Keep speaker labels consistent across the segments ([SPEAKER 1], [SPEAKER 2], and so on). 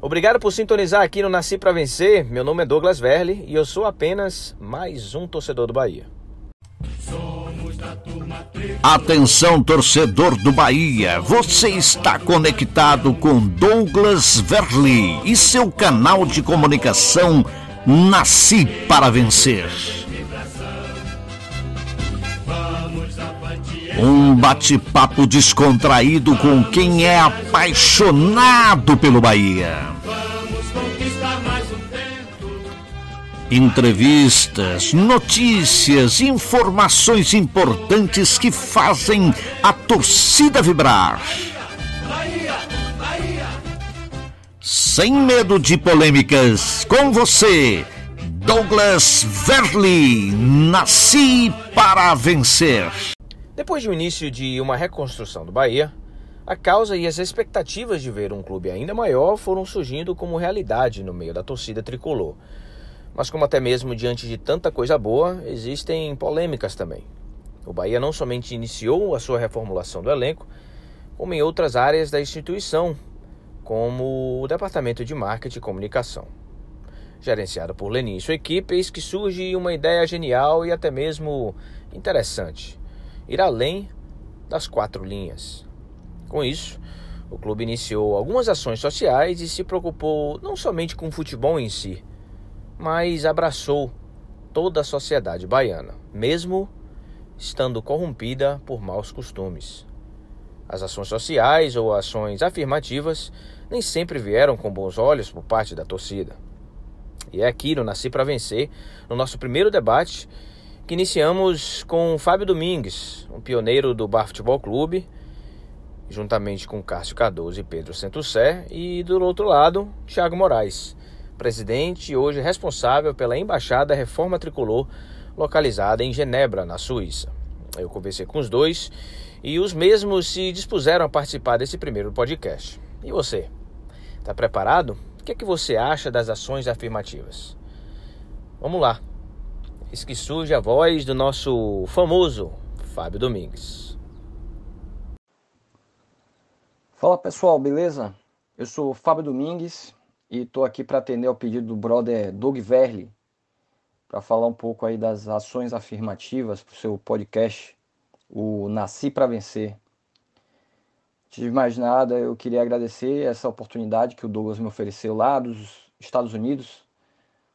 [SPEAKER 1] Obrigado por sintonizar aqui no Nasci para Vencer. Meu nome é Douglas Verli e eu sou apenas mais um torcedor do Bahia.
[SPEAKER 2] Atenção, torcedor do Bahia. Você está conectado com Douglas Verli e seu canal de comunicação Nasci para Vencer. Um bate-papo descontraído com quem é apaixonado pelo Bahia. Entrevistas, notícias, informações importantes que fazem a torcida vibrar. Sem medo de polêmicas, com você, Douglas Verli. Nasci para vencer.
[SPEAKER 1] Depois do início de uma reconstrução do Bahia, a causa e as expectativas de ver um clube ainda maior foram surgindo como realidade no meio da torcida tricolor. Mas, como até mesmo diante de tanta coisa boa, existem polêmicas também. O Bahia não somente iniciou a sua reformulação do elenco, como em outras áreas da instituição, como o Departamento de Marketing e Comunicação. Gerenciado por Lenin e sua equipe, eis que surge uma ideia genial e até mesmo interessante ir além das quatro linhas. Com isso, o clube iniciou algumas ações sociais e se preocupou não somente com o futebol em si, mas abraçou toda a sociedade baiana, mesmo estando corrompida por maus costumes. As ações sociais ou ações afirmativas nem sempre vieram com bons olhos por parte da torcida. E é aqui no Nasci para Vencer, no nosso primeiro debate, que iniciamos com Fábio Domingues, um pioneiro do Bar Futebol Clube, juntamente com Cássio Cardoso e Pedro Centucé, e do outro lado, Thiago Moraes, presidente e hoje responsável pela Embaixada Reforma Tricolor, localizada em Genebra, na Suíça. Eu conversei com os dois e os mesmos se dispuseram a participar desse primeiro podcast. E você? Está preparado? O que é que você acha das ações afirmativas? Vamos lá, Eis que surge a voz do nosso famoso Fábio Domingues.
[SPEAKER 3] Fala pessoal, beleza? Eu sou Fábio Domingues e estou aqui para atender ao pedido do brother Doug Verli para falar um pouco aí das ações afirmativas para o seu podcast, o Nasci para Vencer. Antes de mais nada, eu queria agradecer essa oportunidade que o Douglas me ofereceu lá dos Estados Unidos,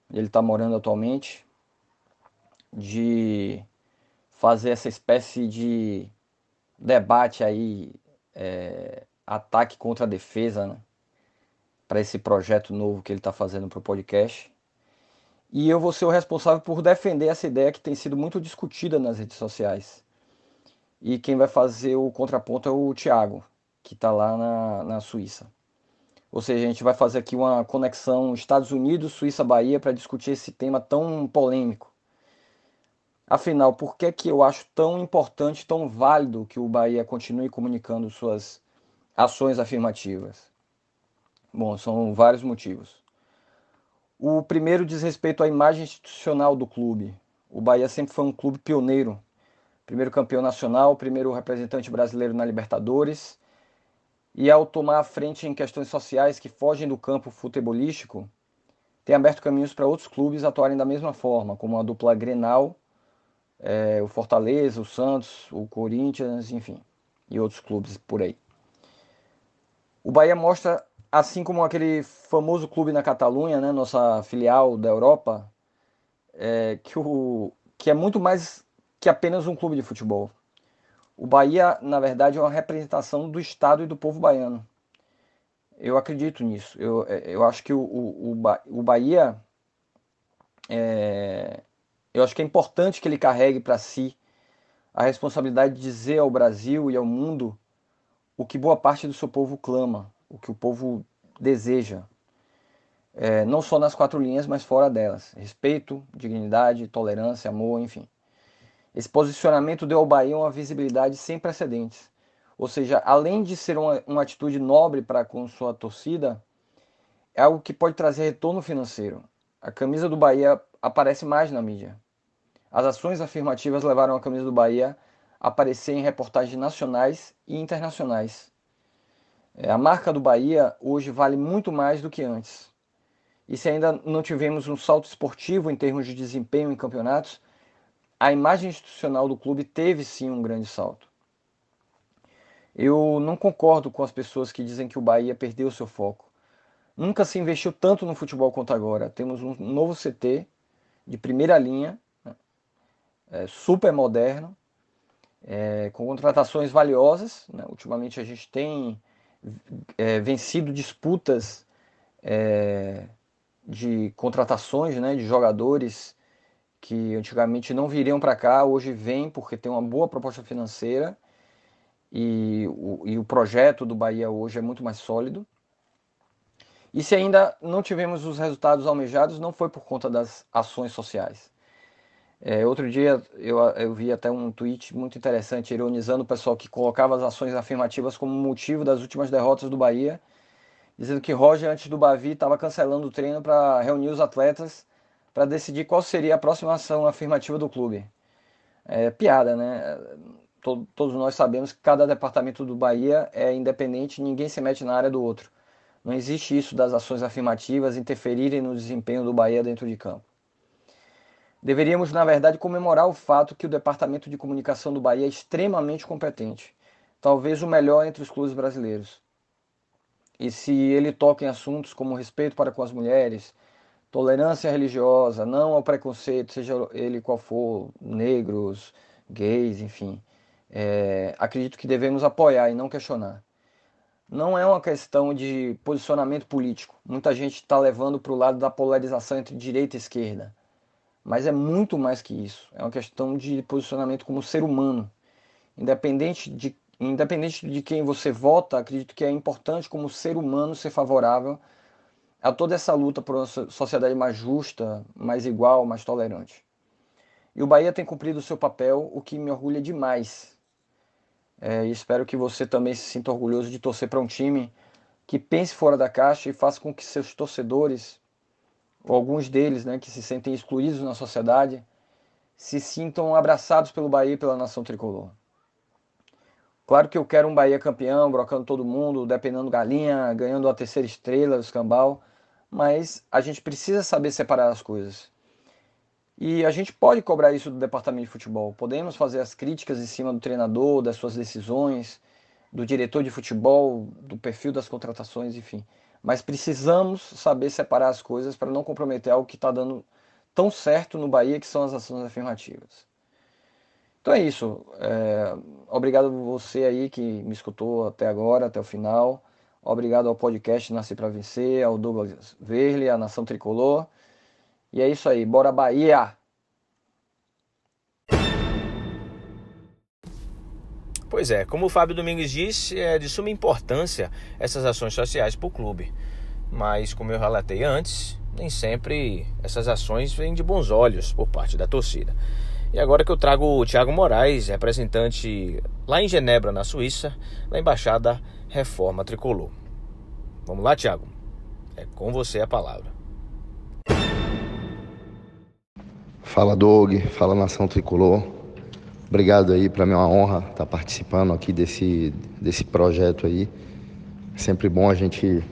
[SPEAKER 3] onde ele está morando atualmente de fazer essa espécie de debate aí, é, ataque contra a defesa, né? para esse projeto novo que ele está fazendo para o podcast. E eu vou ser o responsável por defender essa ideia que tem sido muito discutida nas redes sociais. E quem vai fazer o contraponto é o Thiago, que está lá na, na Suíça. Ou seja, a gente vai fazer aqui uma conexão Estados Unidos, Suíça, Bahia para discutir esse tema tão polêmico Afinal, por que, que eu acho tão importante, tão válido que o Bahia continue comunicando suas ações afirmativas? Bom, são vários motivos. O primeiro diz respeito à imagem institucional do clube. O Bahia sempre foi um clube pioneiro. Primeiro campeão nacional, primeiro representante brasileiro na Libertadores. E ao tomar a frente em questões sociais que fogem do campo futebolístico, tem aberto caminhos para outros clubes atuarem da mesma forma, como a dupla Grenal é, o Fortaleza, o Santos, o Corinthians, enfim, e outros clubes por aí. O Bahia mostra, assim como aquele famoso clube na Catalunha, né, nossa filial da Europa, é, que, o, que é muito mais que apenas um clube de futebol. O Bahia, na verdade, é uma representação do Estado e do povo baiano. Eu acredito nisso. Eu, eu acho que o, o, o Bahia é, eu acho que é importante que ele carregue para si a responsabilidade de dizer ao Brasil e ao mundo o que boa parte do seu povo clama, o que o povo deseja. É, não só nas quatro linhas, mas fora delas. Respeito, dignidade, tolerância, amor, enfim. Esse posicionamento deu ao Bahia uma visibilidade sem precedentes. Ou seja, além de ser uma, uma atitude nobre para com sua torcida, é algo que pode trazer retorno financeiro. A camisa do Bahia aparece mais na mídia. As ações afirmativas levaram a camisa do Bahia a aparecer em reportagens nacionais e internacionais. É, a marca do Bahia hoje vale muito mais do que antes. E se ainda não tivemos um salto esportivo em termos de desempenho em campeonatos, a imagem institucional do clube teve sim um grande salto. Eu não concordo com as pessoas que dizem que o Bahia perdeu seu foco. Nunca se investiu tanto no futebol quanto agora. Temos um novo CT de primeira linha? É, super moderno, é, com contratações valiosas. Né? Ultimamente a gente tem é, vencido disputas é, de contratações né, de jogadores que antigamente não viriam para cá, hoje vêm porque tem uma boa proposta financeira e o, e o projeto do Bahia hoje é muito mais sólido. E se ainda não tivemos os resultados almejados, não foi por conta das ações sociais. É, outro dia eu, eu vi até um tweet muito interessante ironizando o pessoal que colocava as ações afirmativas como motivo das últimas derrotas do Bahia, dizendo que Roger, antes do Bavi, estava cancelando o treino para reunir os atletas para decidir qual seria a próxima ação afirmativa do clube. É piada, né? Todos nós sabemos que cada departamento do Bahia é independente, ninguém se mete na área do outro. Não existe isso das ações afirmativas interferirem no desempenho do Bahia dentro de campo. Deveríamos, na verdade, comemorar o fato que o Departamento de Comunicação do Bahia é extremamente competente, talvez o melhor entre os clubes brasileiros. E se ele toca em assuntos como respeito para com as mulheres, tolerância religiosa, não ao preconceito, seja ele qual for, negros, gays, enfim, é, acredito que devemos apoiar e não questionar. Não é uma questão de posicionamento político. Muita gente está levando para o lado da polarização entre direita e esquerda mas é muito mais que isso. É uma questão de posicionamento como ser humano. Independente de, independente de quem você vota, acredito que é importante como ser humano ser favorável a toda essa luta por uma sociedade mais justa, mais igual, mais tolerante. E o Bahia tem cumprido o seu papel, o que me orgulha demais. É, espero que você também se sinta orgulhoso de torcer para um time que pense fora da caixa e faça com que seus torcedores ou alguns deles, né, que se sentem excluídos na sociedade, se sintam abraçados pelo Bahia e pela nação tricolor. Claro que eu quero um Bahia campeão, brocando todo mundo, dependendo galinha, ganhando a terceira estrela do escambau, mas a gente precisa saber separar as coisas. E a gente pode cobrar isso do departamento de futebol. Podemos fazer as críticas em cima do treinador, das suas decisões, do diretor de futebol, do perfil das contratações, enfim. Mas precisamos saber separar as coisas para não comprometer algo que está dando tão certo no Bahia, que são as ações afirmativas. Então é isso. É, obrigado você aí que me escutou até agora, até o final. Obrigado ao podcast Nasci para Vencer, ao Douglas Verle, à Nação Tricolor. E é isso aí. Bora Bahia!
[SPEAKER 1] Pois é, como o Fábio Domingues disse, é de suma importância essas ações sociais para o clube. Mas, como eu relatei antes, nem sempre essas ações vêm de bons olhos por parte da torcida. E agora que eu trago o Thiago Moraes, representante lá em Genebra, na Suíça, da Embaixada Reforma Tricolor. Vamos lá, Thiago? É com você a palavra.
[SPEAKER 4] Fala, Doug. Fala, Nação Tricolor. Obrigado aí, para mim é uma honra estar tá participando aqui desse, desse projeto aí. É sempre bom a gente estar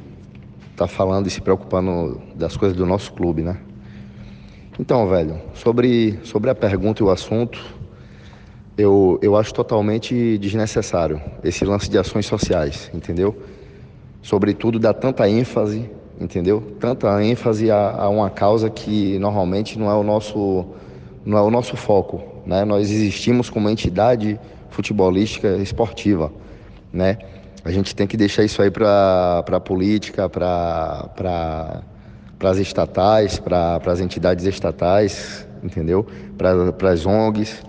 [SPEAKER 4] tá falando e se preocupando das coisas do nosso clube, né? Então, velho, sobre, sobre a pergunta e o assunto, eu, eu acho totalmente desnecessário esse lance de ações sociais, entendeu? Sobretudo dá tanta ênfase, entendeu? Tanta ênfase a, a uma causa que normalmente não é o nosso, não é o nosso foco, né? Nós existimos como entidade futebolística esportiva, né? A gente tem que deixar isso aí para a política, para as estatais, para as entidades estatais, entendeu? Para as ONGs,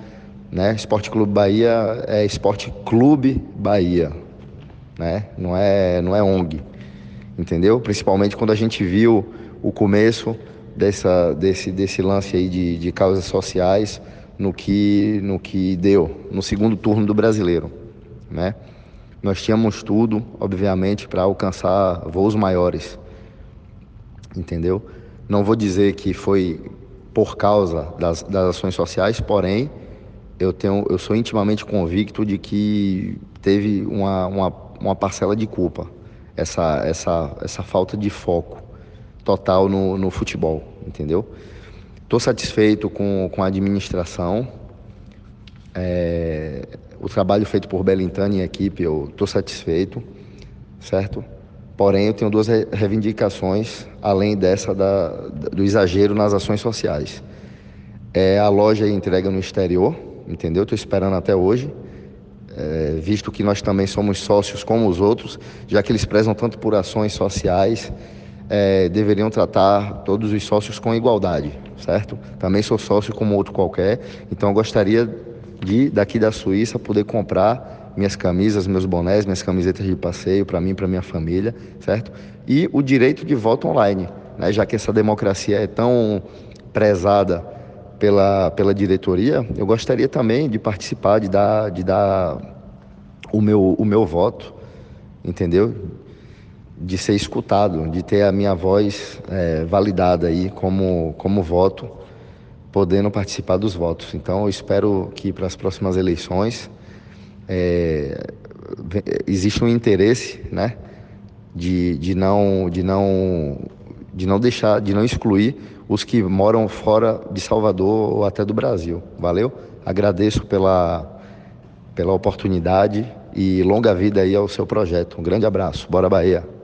[SPEAKER 4] né? Esporte Clube Bahia é Esporte Clube Bahia, né? Não é, não é ONG, entendeu? Principalmente quando a gente viu o começo dessa, desse, desse lance aí de, de causas sociais, no que, no que deu no segundo turno do brasileiro. Né? Nós tínhamos tudo, obviamente, para alcançar voos maiores. Entendeu? Não vou dizer que foi por causa das, das ações sociais, porém, eu, tenho, eu sou intimamente convicto de que teve uma, uma, uma parcela de culpa. essa, essa, essa falta de foco total no, no futebol, entendeu? Estou satisfeito com, com a administração. É, o trabalho feito por Belintani e equipe, eu estou satisfeito, certo? Porém, eu tenho duas reivindicações, além dessa da, do exagero nas ações sociais. É a loja entrega no exterior, entendeu? Estou esperando até hoje, é, visto que nós também somos sócios como os outros, já que eles prezam tanto por ações sociais, é, deveriam tratar todos os sócios com igualdade, certo? Também sou sócio como outro qualquer, então gostaria de, daqui da Suíça, poder comprar minhas camisas, meus bonés, minhas camisetas de passeio para mim e para minha família, certo? E o direito de voto online, né? já que essa democracia é tão prezada pela, pela diretoria, eu gostaria também de participar, de dar, de dar o, meu, o meu voto, entendeu? De ser escutado, de ter a minha voz é, validada aí como, como voto, podendo participar dos votos. Então, eu espero que para as próximas eleições é, exista um interesse, né? De, de, não, de, não, de não deixar, de não excluir os que moram fora de Salvador ou até do Brasil. Valeu? Agradeço pela, pela oportunidade e longa vida aí ao seu projeto. Um grande abraço. Bora Bahia.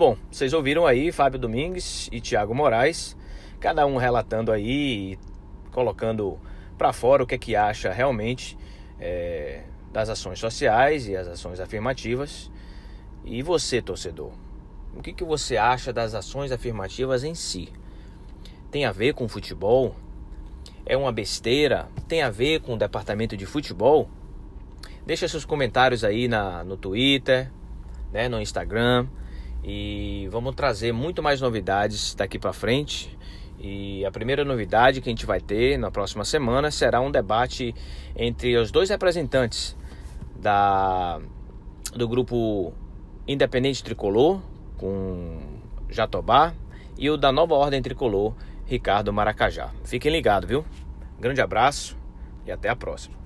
[SPEAKER 1] Bom, vocês ouviram aí Fábio Domingues e Tiago Moraes, cada um relatando aí, colocando para fora o que é que acha realmente é, das ações sociais e as ações afirmativas. E você, torcedor, o que, que você acha das ações afirmativas em si? Tem a ver com futebol? É uma besteira? Tem a ver com o departamento de futebol? Deixa seus comentários aí na, no Twitter, né, no Instagram e vamos trazer muito mais novidades daqui para frente. E a primeira novidade que a gente vai ter na próxima semana será um debate entre os dois representantes da do grupo Independente Tricolor, com Jatobá e o da Nova Ordem Tricolor, Ricardo Maracajá. Fiquem ligados, viu? Grande abraço e até a próxima.